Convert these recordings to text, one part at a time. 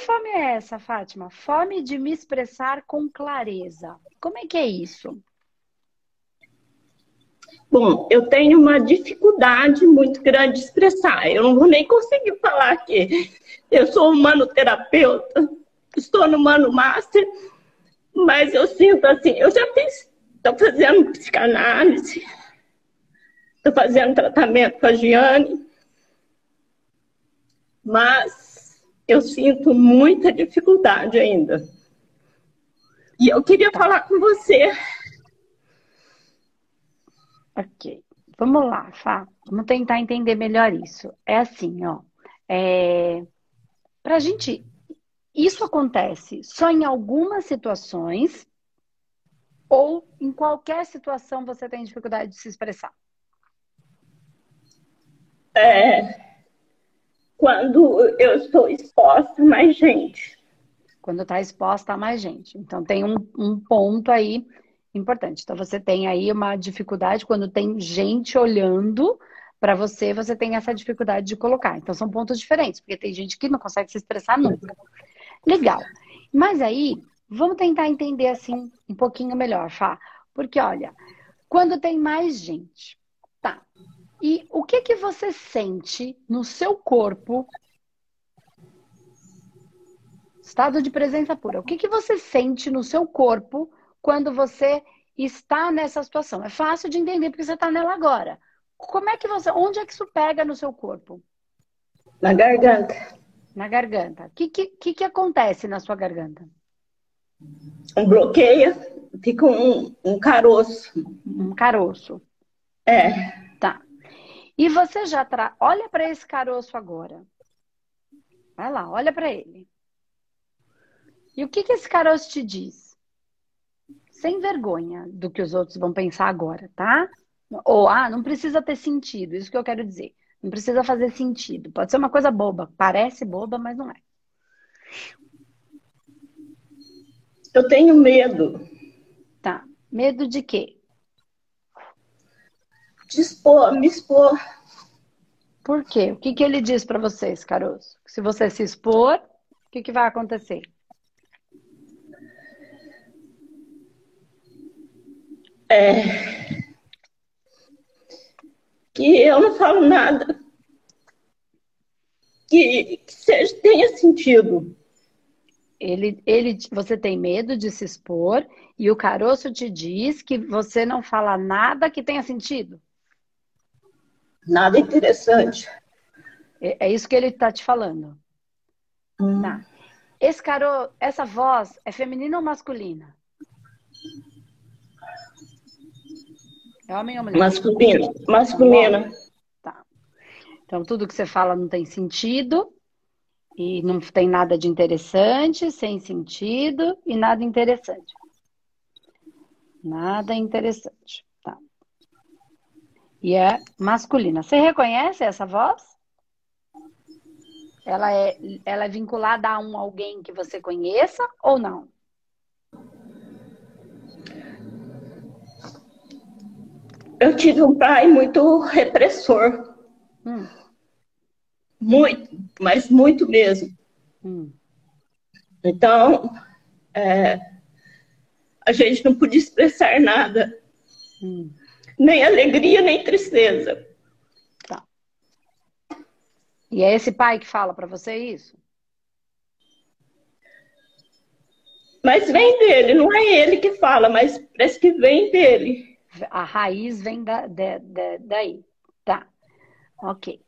fome é essa, Fátima? Fome de me expressar com clareza. Como é que é isso? Bom, eu tenho uma dificuldade muito grande de expressar. Eu não vou nem conseguir falar aqui. Eu sou humanoterapeuta, estou no Mano Master, mas eu sinto assim, eu já fiz, estou fazendo psicanálise, estou fazendo tratamento com a Giane, mas eu sinto muita dificuldade ainda. E eu queria falar com você Ok. Vamos lá, Fá. Vamos tentar entender melhor isso. É assim, ó. É... Pra gente. Isso acontece só em algumas situações ou em qualquer situação você tem dificuldade de se expressar? É. Quando eu estou exposta a mais gente. Quando está exposta a mais gente. Então tem um, um ponto aí importante. Então você tem aí uma dificuldade quando tem gente olhando para você, você tem essa dificuldade de colocar. Então são pontos diferentes, porque tem gente que não consegue se expressar nunca. Legal. Mas aí, vamos tentar entender assim um pouquinho melhor, Fá. Porque olha, quando tem mais gente, tá? E o que que você sente no seu corpo? Estado de presença pura. O que que você sente no seu corpo quando você está nessa situação. É fácil de entender porque você está nela agora. Como é que você. Onde é que isso pega no seu corpo? Na garganta. Na garganta. O que, que, que acontece na sua garganta? Um bloqueio, fica um, um caroço. Um caroço. É. E você já tra... olha para esse caroço agora. Vai lá, olha para ele. E o que, que esse caroço te diz? sem vergonha do que os outros vão pensar agora, tá? Ou, ah, não precisa ter sentido, isso que eu quero dizer. Não precisa fazer sentido. Pode ser uma coisa boba. Parece boba, mas não é. Eu tenho medo. Tá. Medo de quê? De expor, me expor. Por quê? O que, que ele diz para vocês, Caroço? Se você se expor, o que, que vai acontecer? é, que eu não falo nada que, que seja, tenha sentido. Ele, ele, você tem medo de se expor e o caroço te diz que você não fala nada que tenha sentido. Nada interessante. É, é isso que ele está te falando. Hum. Tá. Esse caro, essa voz é feminina ou masculina? É homem ou mulher? Masculino. Masculina. Tá. Então, tudo que você fala não tem sentido. E não tem nada de interessante, sem sentido e nada interessante. Nada interessante. E é masculina. Você reconhece essa voz? Ela é, ela é vinculada a um alguém que você conheça ou não? eu tive um pai muito repressor. Hum. Muito, mas muito mesmo. Hum. Então, é, a gente não podia expressar nada. Hum. Nem alegria, nem tristeza. Tá. E é esse pai que fala para você isso? Mas vem dele, não é ele que fala, mas parece que vem dele. A raiz vem da, da, da daí. Tá. Ok.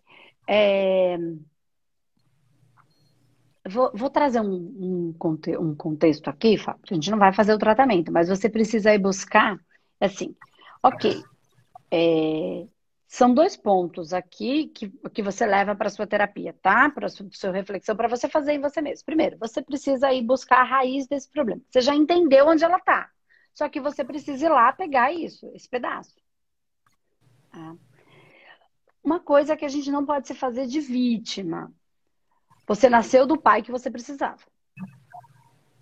É... Vou, vou, trazer um, um, conte, um, contexto aqui, Fábio. A gente não vai fazer o tratamento, mas você precisa ir buscar, assim, ok. É, são dois pontos aqui que, que você leva para sua terapia, tá? Para sua, sua reflexão, para você fazer em você mesmo. Primeiro, você precisa ir buscar a raiz desse problema. Você já entendeu onde ela está. Só que você precisa ir lá pegar isso, esse pedaço. Tá? Uma coisa que a gente não pode se fazer de vítima. Você nasceu do pai que você precisava.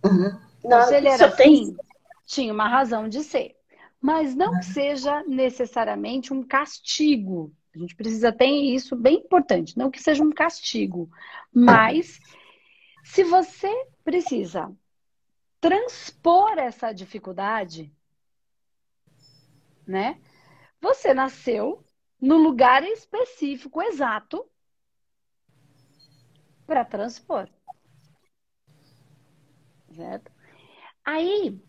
Uhum. Não, Se ele era assim, tem... tinha uma razão de ser. Mas não seja necessariamente um castigo. A gente precisa ter isso bem importante. Não que seja um castigo, mas Se você precisa transpor essa dificuldade, né? Você nasceu no lugar específico exato para transpor. Certo? Aí,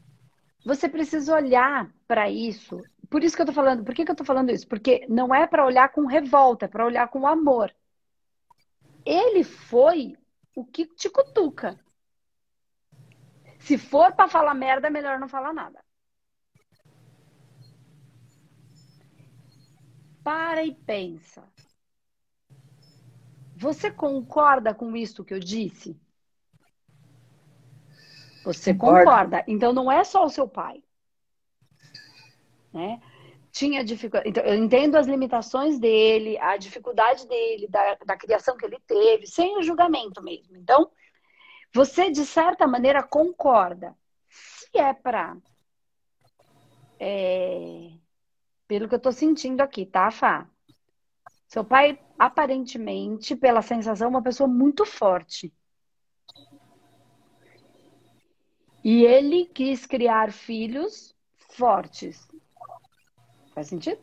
você precisa olhar para isso. Por isso que eu tô falando, por que, que eu tô falando isso? Porque não é para olhar com revolta, é para olhar com amor. Ele foi o que te cutuca. Se for para falar merda, é melhor não falar nada. Para e pensa. Você concorda com isso que eu disse? Você concorda. concorda. Então não é só o seu pai. Né? Tinha dificuldade. Então, eu entendo as limitações dele, a dificuldade dele, da, da criação que ele teve, sem o julgamento mesmo. Então, você, de certa maneira, concorda. Se é para. É, pelo que eu estou sentindo aqui, tá, Fá? Seu pai, aparentemente, pela sensação, uma pessoa muito forte. E ele quis criar filhos fortes. Faz sentido?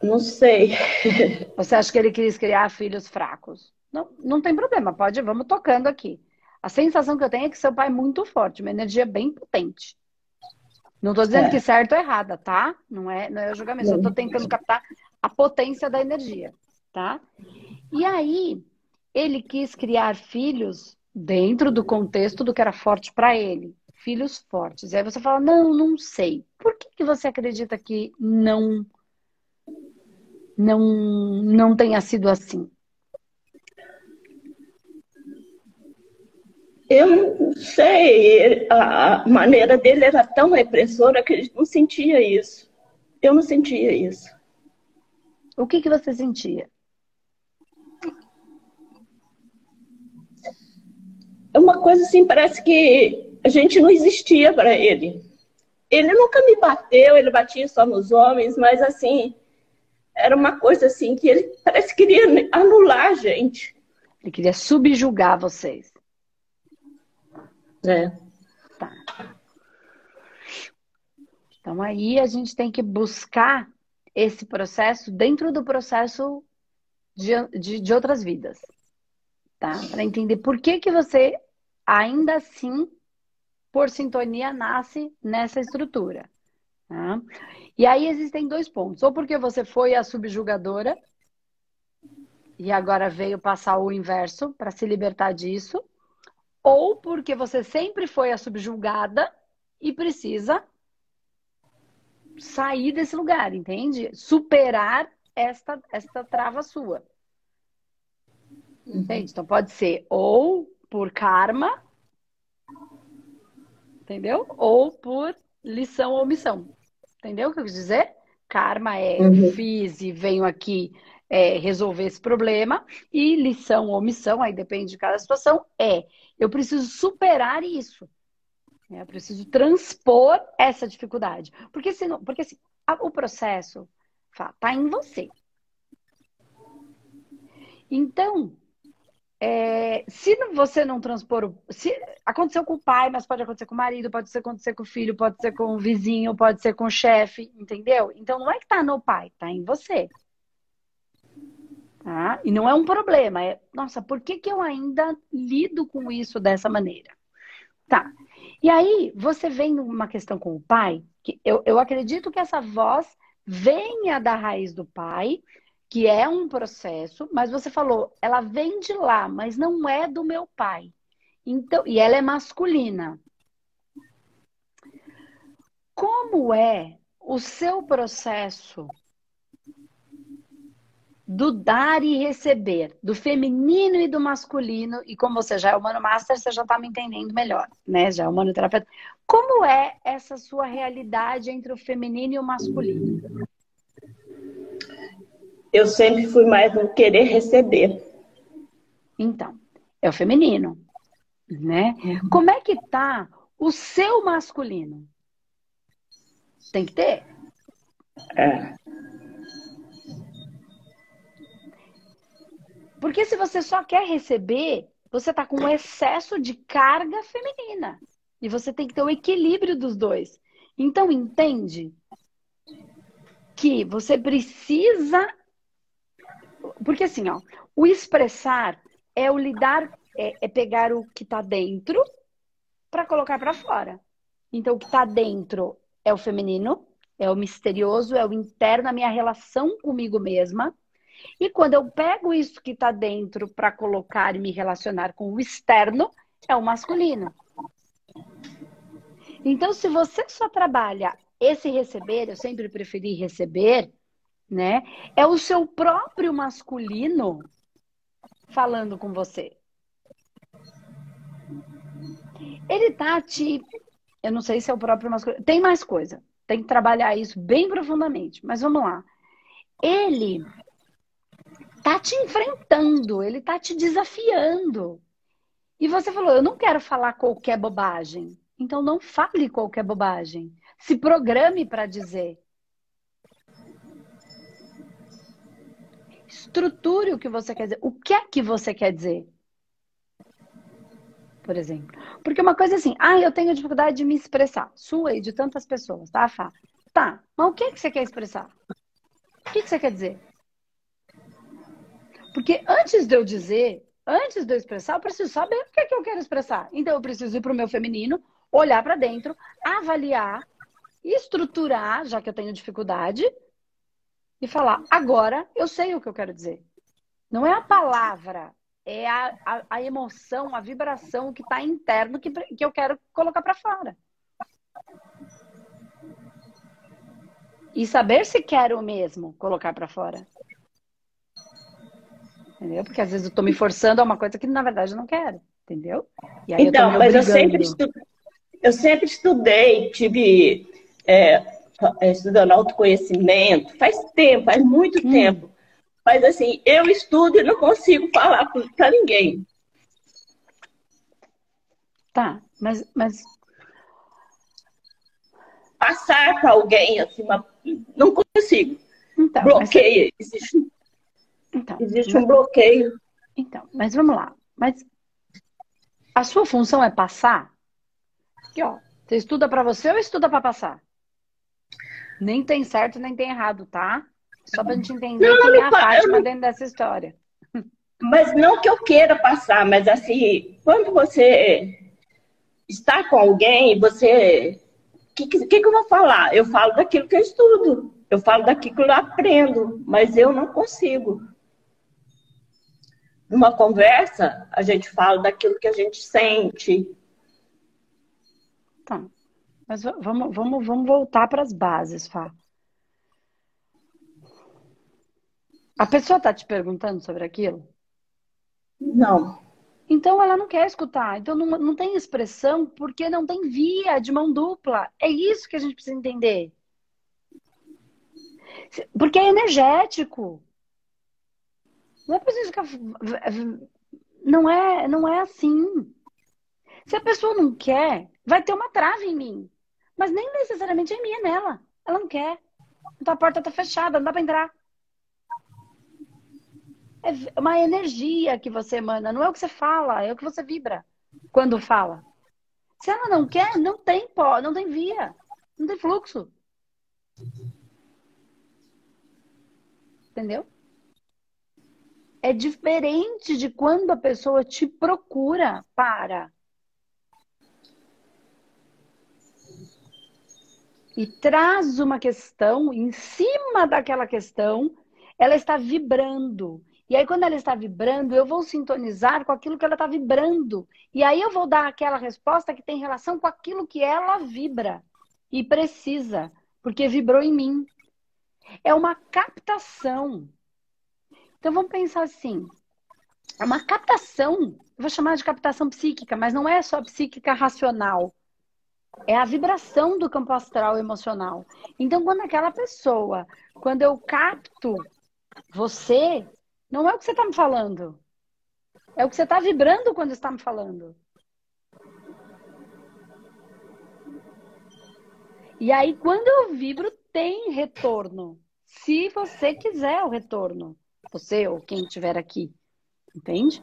Não sei. Você acha que ele quis criar filhos fracos? Não, não tem problema, pode, vamos tocando aqui. A sensação que eu tenho é que seu pai é muito forte, uma energia bem potente. Não estou dizendo é. que certo ou errada, tá? Não é, não é o julgamento, só estou tentando captar a potência da energia, tá? E aí, ele quis criar filhos dentro do contexto do que era forte para ele. Filhos fortes. E aí você fala, não, não sei. Por que, que você acredita que não, não, não tenha sido assim? Eu não sei, a maneira dele era tão repressora que ele não sentia isso. Eu não sentia isso. O que, que você sentia? É uma coisa assim, parece que a gente não existia para ele. Ele nunca me bateu, ele batia só nos homens, mas assim, era uma coisa assim que ele parece que queria anular a gente. Ele queria subjugar vocês. É. Tá. Então aí a gente tem que buscar esse processo dentro do processo de, de, de outras vidas tá? Para entender por que que você ainda assim, por sintonia, nasce nessa estrutura. Tá? E aí existem dois pontos. Ou porque você foi a subjugadora e agora veio passar o inverso para se libertar disso, ou porque você sempre foi a subjugada e precisa sair desse lugar, entende? Superar esta, esta trava sua. Entende? Então pode ser ou por karma, entendeu? Ou por lição ou missão. Entendeu o que eu quis dizer? Karma é uhum. fiz e venho aqui é, resolver esse problema. E lição ou missão, aí depende de cada situação, é eu preciso superar isso. Eu preciso transpor essa dificuldade. Porque, senão, porque assim, o processo está em você. Então, é, se você não transpor, se aconteceu com o pai, mas pode acontecer com o marido, pode acontecer com o filho, pode ser com o vizinho, pode ser com o chefe, entendeu? Então não é que tá no pai, tá em você. Tá? E não é um problema, é, nossa, por que, que eu ainda lido com isso dessa maneira? Tá. E aí, você vem numa questão com o pai, que eu, eu acredito que essa voz venha da raiz do pai, que é um processo, mas você falou, ela vem de lá, mas não é do meu pai. Então, e ela é masculina. Como é o seu processo do dar e receber, do feminino e do masculino, e como você já é humano master, você já está me entendendo melhor, né? Já é humano terapeuta. Como é essa sua realidade entre o feminino e o masculino? Eu sempre fui mais no querer receber. Então, é o feminino, né? Uhum. Como é que tá o seu masculino? Tem que ter. É. Porque se você só quer receber, você está com um excesso de carga feminina. E você tem que ter o equilíbrio dos dois. Então, entende que você precisa. Porque assim, ó, o expressar é o lidar, é, é pegar o que está dentro para colocar para fora. Então, o que está dentro é o feminino, é o misterioso, é o interno, a minha relação comigo mesma. E quando eu pego isso que está dentro para colocar e me relacionar com o externo, é o masculino. Então, se você só trabalha esse receber, eu sempre preferi receber, né? É o seu próprio masculino falando com você. Ele tá te. Eu não sei se é o próprio masculino. Tem mais coisa. Tem que trabalhar isso bem profundamente. Mas vamos lá. Ele tá te enfrentando, ele tá te desafiando. E você falou: eu não quero falar qualquer bobagem. Então não fale qualquer bobagem. Se programe para dizer. Estruture o que você quer dizer. O que é que você quer dizer? Por exemplo. Porque uma coisa é assim, ah, eu tenho dificuldade de me expressar. Sua e de tantas pessoas, tá, Fá? Tá, mas o que, é que você quer expressar? O que, é que você quer dizer? Porque antes de eu dizer, antes de eu expressar, eu preciso saber o que é que eu quero expressar. Então eu preciso ir para o meu feminino, olhar para dentro, avaliar, estruturar, já que eu tenho dificuldade, e falar: agora eu sei o que eu quero dizer. Não é a palavra, é a, a, a emoção, a vibração que está interno que, que eu quero colocar para fora. E saber se quero mesmo colocar para fora. Entendeu? Porque às vezes eu estou me forçando a uma coisa que na verdade eu não quero. Entendeu? então, eu mas eu sempre, eu sempre estudei, tive é, estudando autoconhecimento, faz tempo, faz muito hum. tempo. Mas assim, eu estudo e não consigo falar para ninguém. Tá, mas, mas. Passar para alguém, assim, uma... não consigo. Então, Bloqueia. Mas... Existe, então, existe um bloqueio. Então, mas vamos lá. Mas a sua função é passar? Aqui, ó. Você estuda para você ou estuda para passar? Nem tem certo, nem tem errado, tá? Só pra gente entender não, quem é a Fátima não... dentro dessa história. Mas não que eu queira passar, mas assim, quando você está com alguém, você. O que, que, que, eu vou falar? Eu falo daquilo que eu estudo, eu falo daquilo que eu aprendo, mas eu não consigo. Numa conversa, a gente fala daquilo que a gente sente, Tá. Mas vamos, vamos, vamos voltar para as bases, Fá. A pessoa está te perguntando sobre aquilo? Não. Então ela não quer escutar. Então não, não tem expressão porque não tem via de mão dupla. É isso que a gente precisa entender. Porque é energético. Não é preciso ficar. Não é, não é assim. Se a pessoa não quer, vai ter uma trave em mim. Mas nem necessariamente é minha, é nela. Ela não quer. Então a porta está fechada, não dá para entrar. É uma energia que você emana, não é o que você fala, é o que você vibra quando fala. Se ela não quer, não tem pó, não tem via, não tem fluxo. Entendeu? É diferente de quando a pessoa te procura para e traz uma questão, em cima daquela questão, ela está vibrando. E aí, quando ela está vibrando, eu vou sintonizar com aquilo que ela está vibrando. E aí eu vou dar aquela resposta que tem relação com aquilo que ela vibra e precisa, porque vibrou em mim. É uma captação. Então vamos pensar assim: é uma captação, eu vou chamar de captação psíquica, mas não é só psíquica racional é a vibração do campo astral emocional. Então, quando aquela pessoa, quando eu capto você, não é o que você está me falando. É o que você está vibrando quando está me falando. E aí, quando eu vibro, tem retorno. Se você quiser o retorno. Você ou quem estiver aqui. Entende?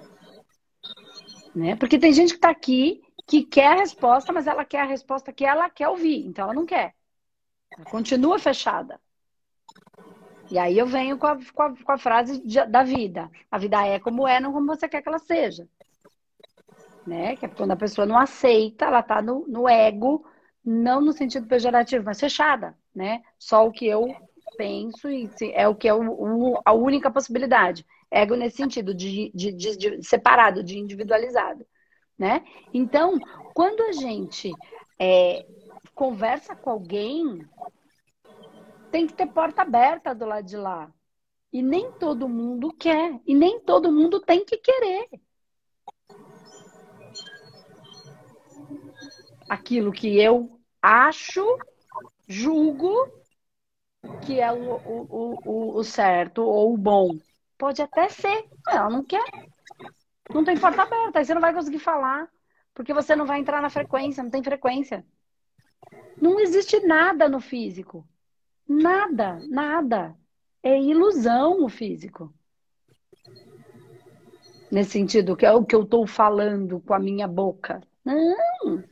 Né? Porque tem gente que está aqui que quer a resposta, mas ela quer a resposta que ela quer ouvir, então ela não quer. Ela continua fechada. E aí eu venho com a, com a, com a frase de, da vida. A vida é como é, não como você quer que ela seja. Né? Que é quando a pessoa não aceita, ela está no, no ego, não no sentido pejorativo, mas fechada, né? Só o que eu penso e é o que é o, a única possibilidade. Ego nesse sentido, de, de, de, separado, de individualizado, né? Então, quando a gente é, conversa com alguém, tem que ter porta aberta do lado de lá. E nem todo mundo quer. E nem todo mundo tem que querer. Aquilo que eu acho, julgo que é o, o, o, o certo ou o bom. Pode até ser. Ela não quer. Não tem porta aberta. Aí você não vai conseguir falar. Porque você não vai entrar na frequência. Não tem frequência. Não existe nada no físico. Nada, nada. É ilusão o físico. Nesse sentido, que é o que eu estou falando com a minha boca. Não.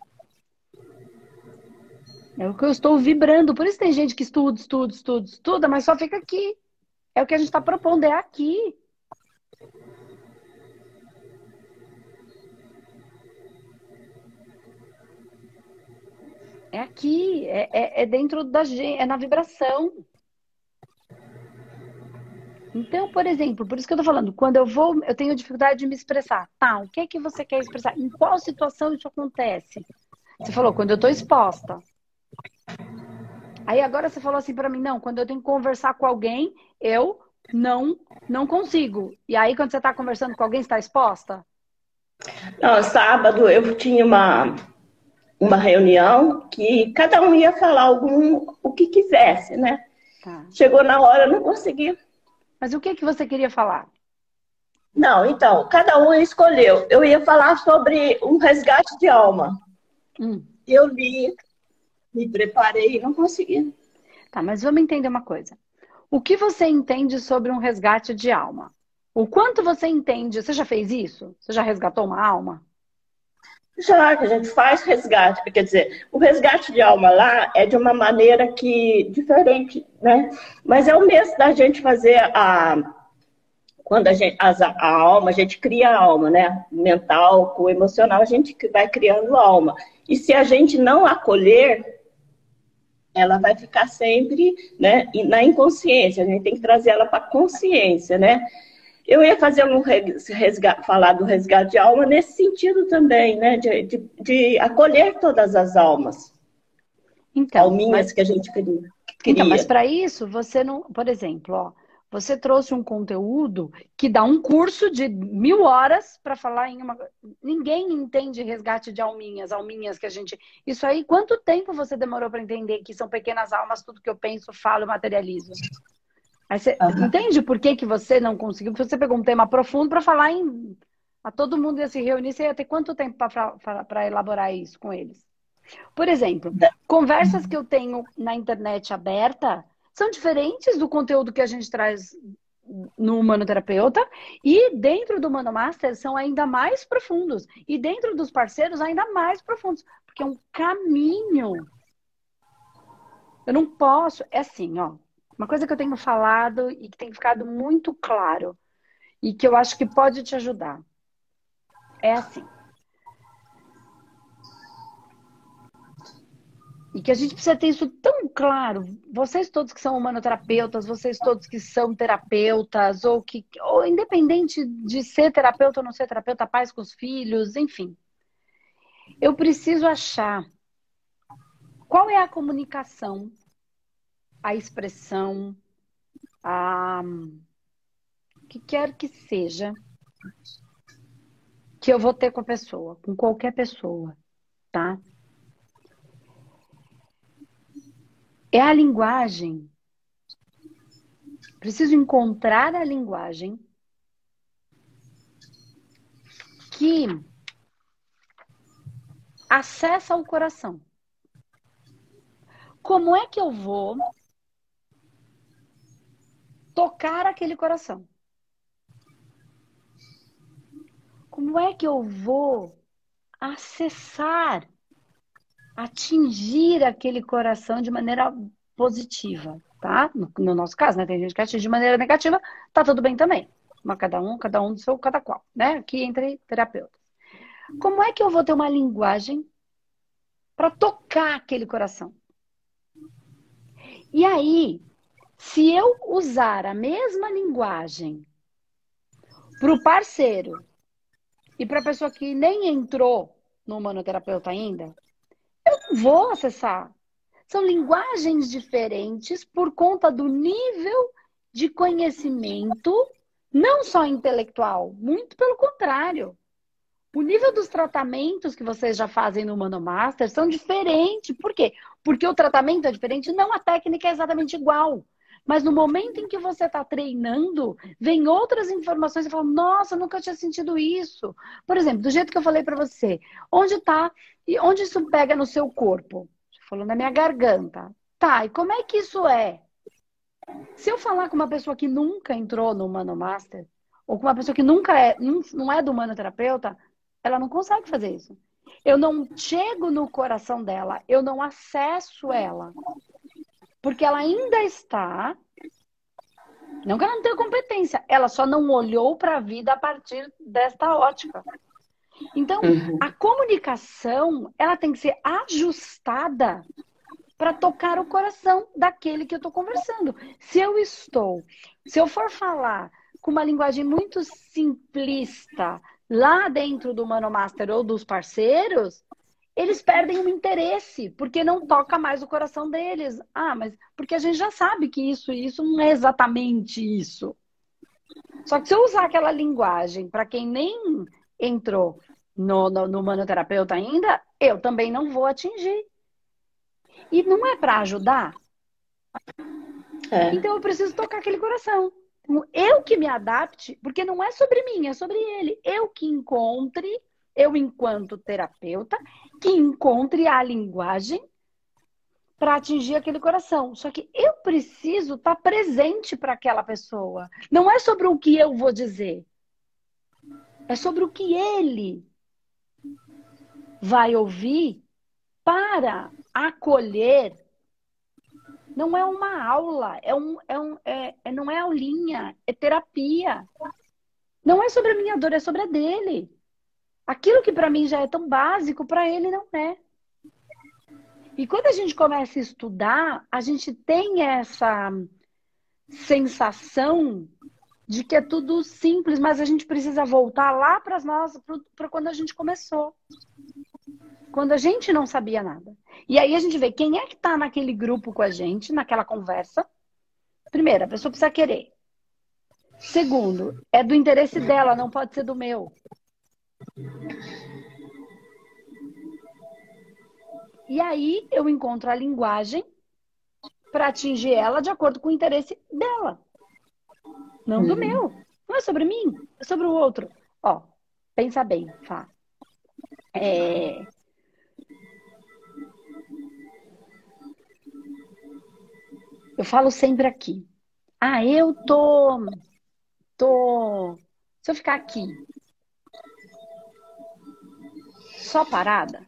É o que eu estou vibrando. Por isso tem gente que estuda, estuda, estuda, estuda, mas só fica aqui. É o que a gente está propondo, é aqui. É aqui, é, é, é dentro da gente, é na vibração. Então, por exemplo, por isso que eu tô falando, quando eu vou, eu tenho dificuldade de me expressar. Tá, o que é que você quer expressar? Em qual situação isso acontece? Você falou, quando eu tô exposta. Aí agora você falou assim para mim, não, quando eu tenho que conversar com alguém, eu não não consigo. E aí quando você tá conversando com alguém, está exposta? Não, sábado eu tinha uma uma reunião que cada um ia falar algum o que quisesse, né? Tá. Chegou na hora, não consegui. Mas o que que você queria falar? Não, então, cada um escolheu. Eu ia falar sobre um resgate de alma. Hum. Eu li, me preparei e não consegui. Tá, mas vamos entender uma coisa. O que você entende sobre um resgate de alma? O quanto você entende? Você já fez isso? Você já resgatou uma alma? Já, que a gente faz resgate, quer dizer, o resgate de alma lá é de uma maneira que diferente, né? Mas é o mesmo da gente fazer a quando a gente a, a alma, a gente cria a alma, né? Mental com emocional, a gente vai criando a alma. E se a gente não acolher, ela vai ficar sempre, né, na inconsciência. A gente tem que trazer ela para consciência, né? Eu ia fazer um resgate, falar do resgate de alma nesse sentido também, né? De, de, de acolher todas as almas. Então, Alminhas mas... que a gente queria. Então, mas para isso, você não. Por exemplo, ó, você trouxe um conteúdo que dá um curso de mil horas para falar em uma. Ninguém entende resgate de alminhas, alminhas que a gente. Isso aí, quanto tempo você demorou para entender que são pequenas almas, tudo que eu penso, falo, materializo? Você uhum. entende por que, que você não conseguiu? Porque você pegou um tema profundo para falar em. A todo mundo ia se reunir, você ia ter quanto tempo para elaborar isso com eles? Por exemplo, conversas que eu tenho na internet aberta são diferentes do conteúdo que a gente traz no humanoterapeuta e dentro do Humano Master são ainda mais profundos e dentro dos parceiros ainda mais profundos, porque é um caminho. Eu não posso, é assim, ó, uma coisa que eu tenho falado e que tem ficado muito claro e que eu acho que pode te ajudar é assim. E que a gente precisa ter isso tão claro. Vocês todos que são humanoterapeutas, vocês todos que são terapeutas, ou que, ou independente de ser terapeuta ou não ser terapeuta, pais com os filhos, enfim. Eu preciso achar qual é a comunicação a expressão, a que quer que seja que eu vou ter com a pessoa, com qualquer pessoa, tá? É a linguagem. Preciso encontrar a linguagem que acessa o coração. Como é que eu vou tocar aquele coração. como é que eu vou acessar, atingir aquele coração de maneira positiva, tá? No, no nosso caso, né? Tem gente que atinge de maneira negativa, tá tudo bem também. Mas cada um, cada um do seu, cada qual, né? Aqui entre terapeutas. Como é que eu vou ter uma linguagem para tocar aquele coração? E aí, se eu usar a mesma linguagem para o parceiro e para a pessoa que nem entrou no humanoterapeuta ainda, eu não vou acessar. São linguagens diferentes por conta do nível de conhecimento, não só intelectual, muito pelo contrário. O nível dos tratamentos que vocês já fazem no Humano Master são diferentes. Por quê? Porque o tratamento é diferente, não a técnica é exatamente igual. Mas no momento em que você está treinando, vem outras informações e fala: Nossa, nunca tinha sentido isso. Por exemplo, do jeito que eu falei para você, onde está e onde isso pega no seu corpo? Você falou na minha garganta. Tá, e como é que isso é? Se eu falar com uma pessoa que nunca entrou no Humano Master, ou com uma pessoa que nunca é, não é do humanoterapeuta, ela não consegue fazer isso. Eu não chego no coração dela, eu não acesso ela. Porque ela ainda está. Não que ela não tenha competência, ela só não olhou para a vida a partir desta ótica. Então, uhum. a comunicação, ela tem que ser ajustada para tocar o coração daquele que eu estou conversando. Se eu estou, se eu for falar com uma linguagem muito simplista lá dentro do Mano Master ou dos parceiros, eles perdem o interesse, porque não toca mais o coração deles. Ah, mas porque a gente já sabe que isso isso não é exatamente isso. Só que se eu usar aquela linguagem para quem nem entrou no, no, no manoterapeuta ainda, eu também não vou atingir. E não é para ajudar. É. Então eu preciso tocar aquele coração. Eu que me adapte, porque não é sobre mim, é sobre ele. Eu que encontre eu, enquanto terapeuta, que encontre a linguagem para atingir aquele coração. Só que eu preciso estar tá presente para aquela pessoa. Não é sobre o que eu vou dizer. É sobre o que ele vai ouvir para acolher. Não é uma aula, é um, é um, é, é, não é aulinha, é terapia. Não é sobre a minha dor, é sobre a dele. Aquilo que para mim já é tão básico, para ele não é. E quando a gente começa a estudar, a gente tem essa sensação de que é tudo simples, mas a gente precisa voltar lá para nós, para quando a gente começou. Quando a gente não sabia nada. E aí a gente vê quem é que está naquele grupo com a gente, naquela conversa. Primeiro, a pessoa precisa querer. Segundo, é do interesse dela, não pode ser do meu. E aí eu encontro a linguagem para atingir ela de acordo com o interesse dela. Não do uhum. meu. Não é sobre mim, é sobre o outro. Ó, pensa bem, Fá. É... Eu falo sempre aqui. Ah, eu tô. tô. Se eu ficar aqui só parada,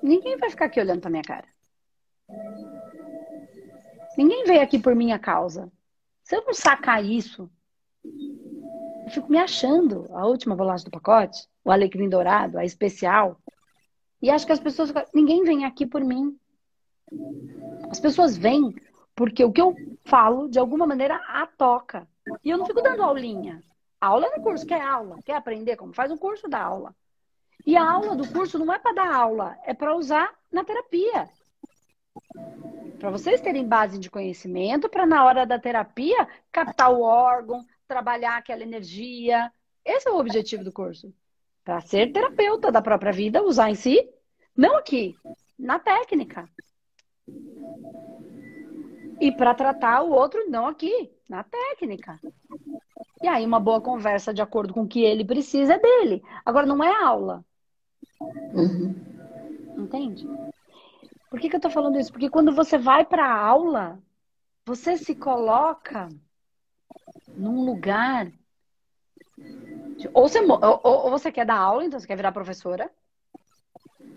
ninguém vai ficar aqui olhando pra minha cara. Ninguém veio aqui por minha causa. Se eu não sacar isso, eu fico me achando a última bolacha do pacote, o alecrim dourado, a especial. E acho que as pessoas. Ninguém vem aqui por mim. As pessoas vêm porque o que eu falo, de alguma maneira, a toca. E eu não fico dando aulinha. Aula no curso, quer aula, quer aprender como faz um curso da aula. E a aula do curso não é para dar aula, é para usar na terapia. Para vocês terem base de conhecimento, para na hora da terapia captar o órgão, trabalhar aquela energia. Esse é o objetivo do curso. Para ser terapeuta da própria vida, usar em si, não aqui, na técnica. E para tratar o outro, não aqui, na técnica. E aí, uma boa conversa de acordo com o que ele precisa é dele. Agora, não é aula. Uhum. Entende? Por que, que eu tô falando isso? Porque quando você vai para a aula, você se coloca num lugar Ou você, ou, ou você quer dar aula, então você quer virar professora.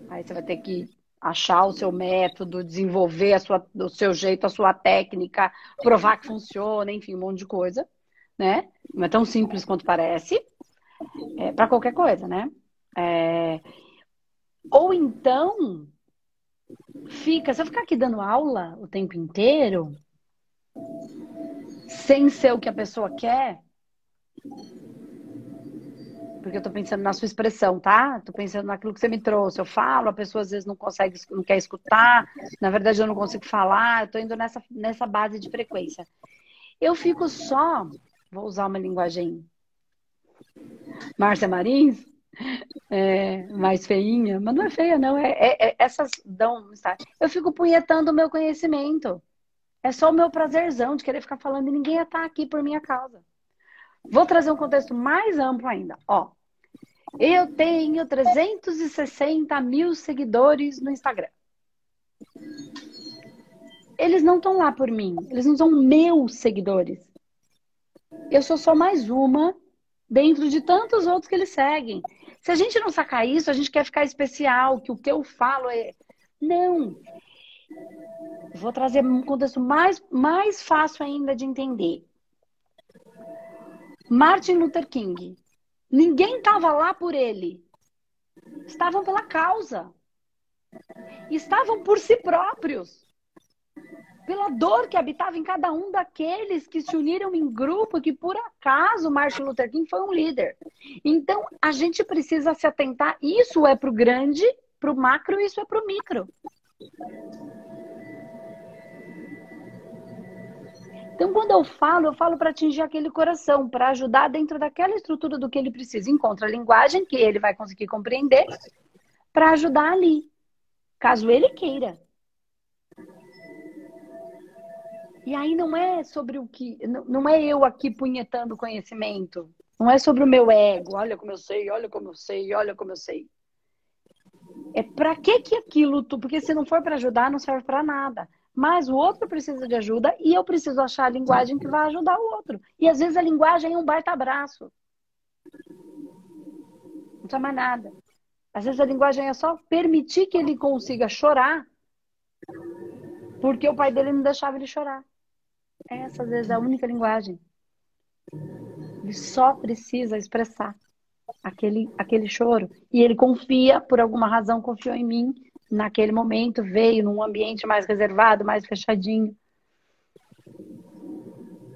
Aí você vai ter que achar o seu método, desenvolver a sua, o seu jeito, a sua técnica, provar que funciona, enfim, um monte de coisa, né? Não é tão simples quanto parece, é, para qualquer coisa, né? É... Ou então, fica, se eu ficar aqui dando aula o tempo inteiro, sem ser o que a pessoa quer, porque eu tô pensando na sua expressão, tá? Tô pensando naquilo que você me trouxe. Eu falo, a pessoa às vezes não consegue, não quer escutar. Na verdade, eu não consigo falar. Eu tô indo nessa, nessa base de frequência. Eu fico só, vou usar uma linguagem Márcia Marins, é, mais feinha, mas não é feia, não. É, é, é essas dão. Eu fico punhetando o meu conhecimento. É só o meu prazerzão de querer ficar falando e ninguém ia estar aqui por minha causa. Vou trazer um contexto mais amplo ainda. Ó, eu tenho 360 mil seguidores no Instagram. Eles não estão lá por mim, eles não são meus seguidores. Eu sou só mais uma dentro de tantos outros que eles seguem. Se a gente não sacar isso, a gente quer ficar especial, que o que eu falo é. Não. Vou trazer um contexto mais, mais fácil ainda de entender. Martin Luther King. Ninguém estava lá por ele. Estavam pela causa. Estavam por si próprios. Pela dor que habitava em cada um daqueles que se uniram em grupo, que por acaso Martin Luther King foi um líder. Então, a gente precisa se atentar. Isso é para o grande, para o macro, isso é para o micro. Então, quando eu falo, eu falo para atingir aquele coração, para ajudar dentro daquela estrutura do que ele precisa. Encontra a linguagem que ele vai conseguir compreender para ajudar ali, caso ele queira. E aí não é sobre o que. Não é eu aqui punhetando conhecimento. Não é sobre o meu ego. Olha como eu sei, olha como eu sei, olha como eu sei. É para que que aquilo. Porque se não for para ajudar, não serve para nada mas o outro precisa de ajuda e eu preciso achar a linguagem que vai ajudar o outro. E às vezes a linguagem é um baita-abraço. Não precisa mais nada. Às vezes a linguagem é só permitir que ele consiga chorar, porque o pai dele não deixava ele chorar. Essa às vezes é a única linguagem. Ele só precisa expressar aquele, aquele choro. E ele confia, por alguma razão, confiou em mim naquele momento veio num ambiente mais reservado, mais fechadinho.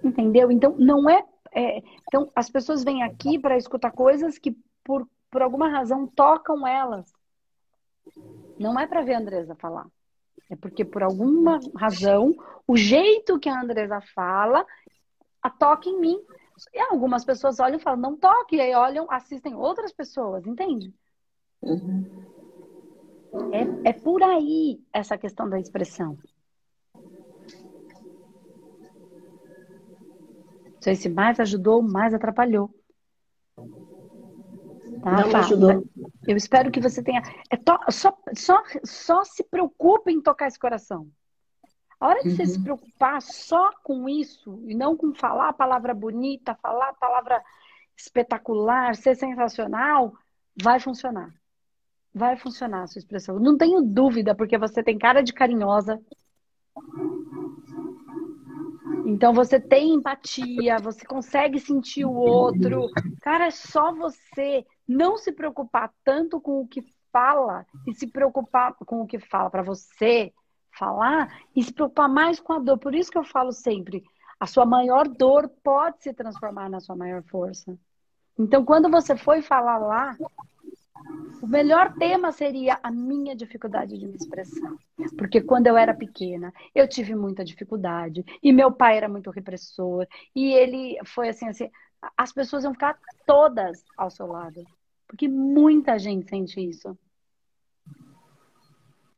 Entendeu? Então, não é. é então, as pessoas vêm aqui para escutar coisas que, por, por alguma razão, tocam elas. Não é para ver a Andresa falar. É porque, por alguma razão, o jeito que a Andresa fala a toca em mim. E algumas pessoas olham e falam, não toque, e aí olham, assistem outras pessoas, entende? Uhum. É, é por aí essa questão da expressão. Não sei se mais ajudou, mais atrapalhou. Tá, Não ajudou. Eu espero que você tenha. É to... só, só, só se preocupe em tocar esse coração. A hora que uhum. você se preocupar só com isso, e não com falar a palavra bonita, falar a palavra espetacular, ser sensacional, vai funcionar vai funcionar a sua expressão. Não tenho dúvida, porque você tem cara de carinhosa. Então você tem empatia, você consegue sentir o outro. Cara, é só você não se preocupar tanto com o que fala e se preocupar com o que fala para você falar e se preocupar mais com a dor. Por isso que eu falo sempre, a sua maior dor pode se transformar na sua maior força. Então, quando você foi falar lá, o melhor tema seria a minha dificuldade de me expressar. Porque quando eu era pequena, eu tive muita dificuldade. E meu pai era muito repressor. E ele foi assim, assim. As pessoas iam ficar todas ao seu lado. Porque muita gente sente isso.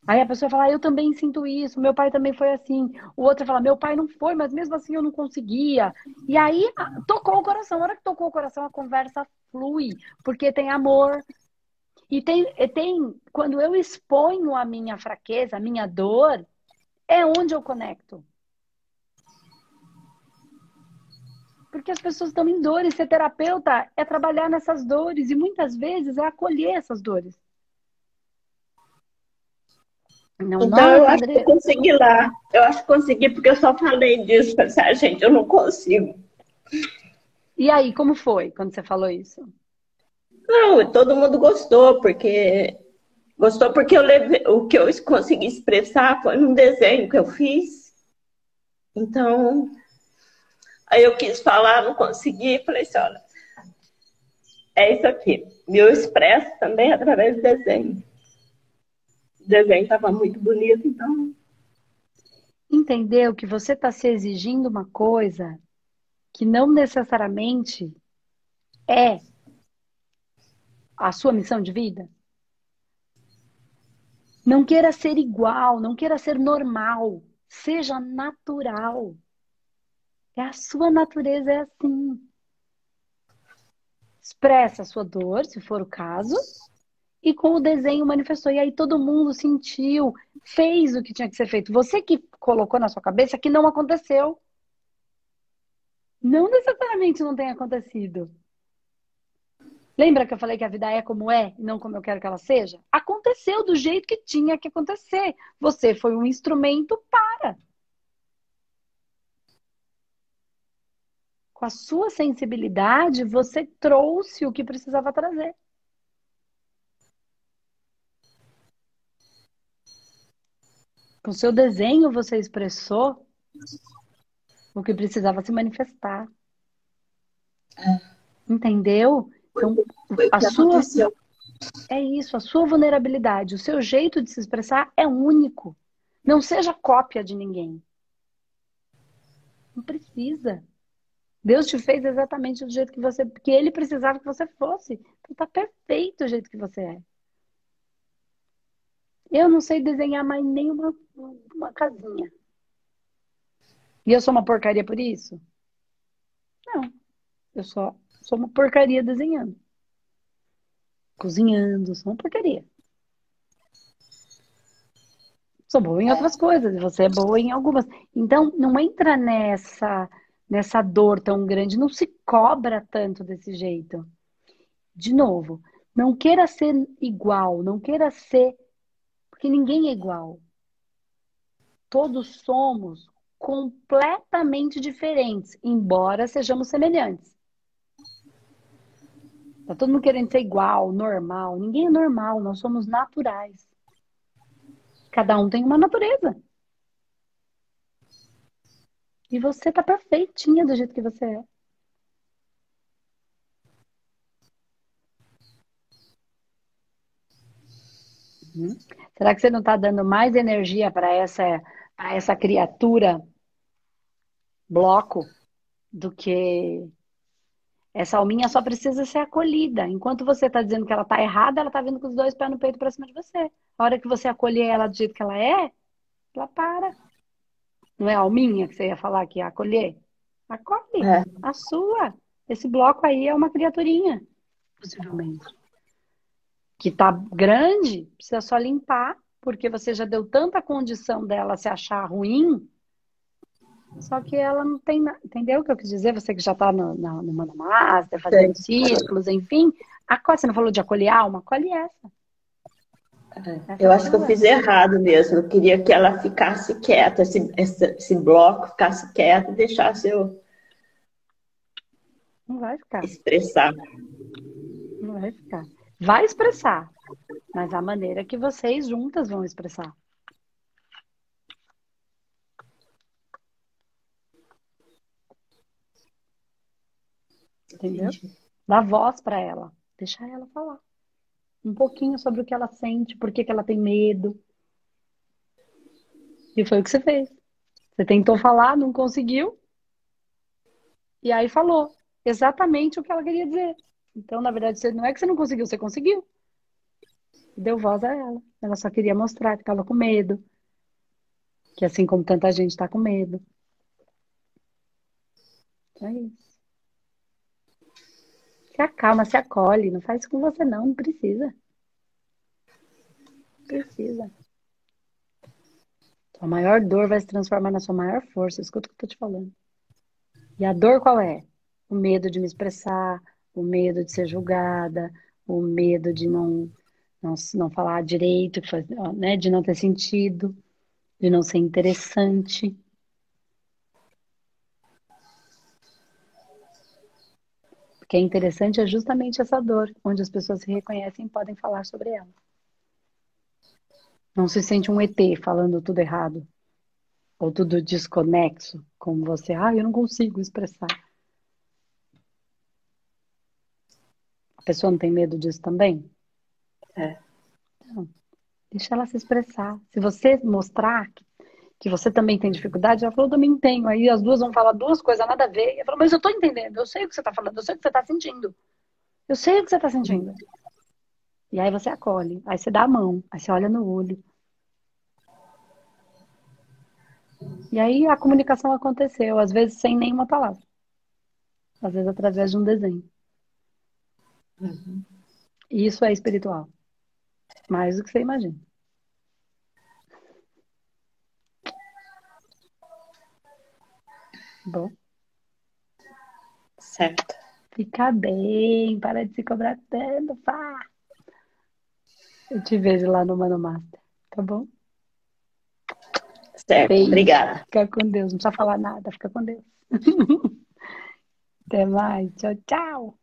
Aí a pessoa fala, ah, eu também sinto isso, meu pai também foi assim. O outro fala, meu pai não foi, mas mesmo assim eu não conseguia. E aí tocou o coração. A hora que tocou o coração, a conversa flui, porque tem amor, e tem, tem, quando eu exponho a minha fraqueza, a minha dor, é onde eu conecto. Porque as pessoas estão em dores. Ser terapeuta é trabalhar nessas dores e muitas vezes é acolher essas dores. Não, então, nossa, eu acho que eu consegui lá. Eu acho que consegui, porque eu só falei disso. Pensei, ah, gente, eu não consigo. E aí, como foi quando você falou isso? Não, todo mundo gostou, porque gostou porque eu o que eu consegui expressar foi num desenho que eu fiz. Então, Aí eu quis falar, não consegui, falei assim, olha, é isso aqui. E eu expresso também através do desenho. O desenho estava muito bonito, então. Entendeu que você está se exigindo uma coisa que não necessariamente é a sua missão de vida? Não queira ser igual, não queira ser normal, seja natural. É a sua natureza é assim. Expressa a sua dor, se for o caso, e com o desenho manifestou. E aí todo mundo sentiu, fez o que tinha que ser feito. Você que colocou na sua cabeça que não aconteceu. Não necessariamente não tenha acontecido. Lembra que eu falei que a vida é como é e não como eu quero que ela seja? Aconteceu do jeito que tinha que acontecer. Você foi um instrumento para. com a sua sensibilidade, você trouxe o que precisava trazer. Com o seu desenho, você expressou o que precisava se manifestar. É. Entendeu? Então, a sua. É isso, a sua vulnerabilidade, o seu jeito de se expressar é único. Não seja cópia de ninguém. Não precisa. Deus te fez exatamente do jeito que você, que ele precisava que você fosse. Então tá perfeito o jeito que você é. Eu não sei desenhar mais nenhuma uma casinha. E eu sou uma porcaria por isso? Não. Eu só sou uma porcaria desenhando. Cozinhando, sou uma porcaria. Sou boa em outras coisas, você é boa em algumas. Então, não entra nessa nessa dor tão grande, não se cobra tanto desse jeito. De novo, não queira ser igual, não queira ser. Porque ninguém é igual. Todos somos completamente diferentes, embora sejamos semelhantes. Tá todo mundo querendo ser igual, normal. Ninguém é normal, nós somos naturais. Cada um tem uma natureza. E você tá perfeitinha do jeito que você é. Uhum. Será que você não está dando mais energia para essa, pra essa criatura bloco do que essa alminha só precisa ser acolhida. Enquanto você está dizendo que ela está errada, ela está vindo com os dois pés no peito para cima de você. A hora que você acolher ela do jeito que ela é, ela para. Não é a alminha que você ia falar que ia acolher? Acolhe. É. A sua. Esse bloco aí é uma criaturinha, possivelmente. Que tá grande, precisa só limpar, porque você já deu tanta condição dela se achar ruim, só que ela não tem. Entendeu o que eu quis dizer? Você que já tá no, no, no Manda Master, fazendo Sim. círculos, enfim. Acolhe, você não falou de acolher alma? Acolhe essa. É. Eu acho que eu fiz errado mesmo. Eu queria que ela ficasse quieta, esse, esse, esse bloco ficasse quieto e deixasse eu. Não vai ficar. Expressar. Não vai ficar. Vai expressar, mas a maneira que vocês juntas vão expressar. Entendeu? Dá voz para ela. Deixa ela falar um pouquinho sobre o que ela sente, por que, que ela tem medo. E foi o que você fez. Você tentou falar, não conseguiu. E aí falou exatamente o que ela queria dizer. Então, na verdade, você, não é que você não conseguiu, você conseguiu. Deu voz a ela. Ela só queria mostrar que estava com medo. Que assim como tanta gente está com medo. É isso. Se acalma, se acolhe. Não faz isso com você, não. Não precisa. Precisa. Sua maior dor vai se transformar na sua maior força. Escuta o que eu tô te falando. E a dor qual é? O medo de me expressar, o medo de ser julgada, o medo de não, não, não falar direito, né, de não ter sentido, de não ser interessante. Porque é interessante é justamente essa dor, onde as pessoas se reconhecem e podem falar sobre ela. Não se sente um ET falando tudo errado. Ou tudo desconexo, como você. Ah, eu não consigo expressar. A pessoa não tem medo disso também? É. Então, deixa ela se expressar. Se você mostrar que, que você também tem dificuldade, ela falou, eu também tenho. Aí as duas vão falar duas coisas nada a ver. Eu falo, mas eu tô entendendo, eu sei o que você tá falando, eu sei o que você tá sentindo. Eu sei o que você tá sentindo. E aí você acolhe, aí você dá a mão, aí você olha no olho. E aí a comunicação aconteceu, às vezes sem nenhuma palavra. Às vezes através de um desenho. Uhum. E isso é espiritual. Mais do que você imagina. Bom. Certo. Fica bem, para de se cobrar tanto, pá. Eu te vejo lá no Mano Master, tá bom? Certo, Beijo. obrigada. Fica com Deus, não precisa falar nada, fica com Deus. Até mais, tchau, tchau.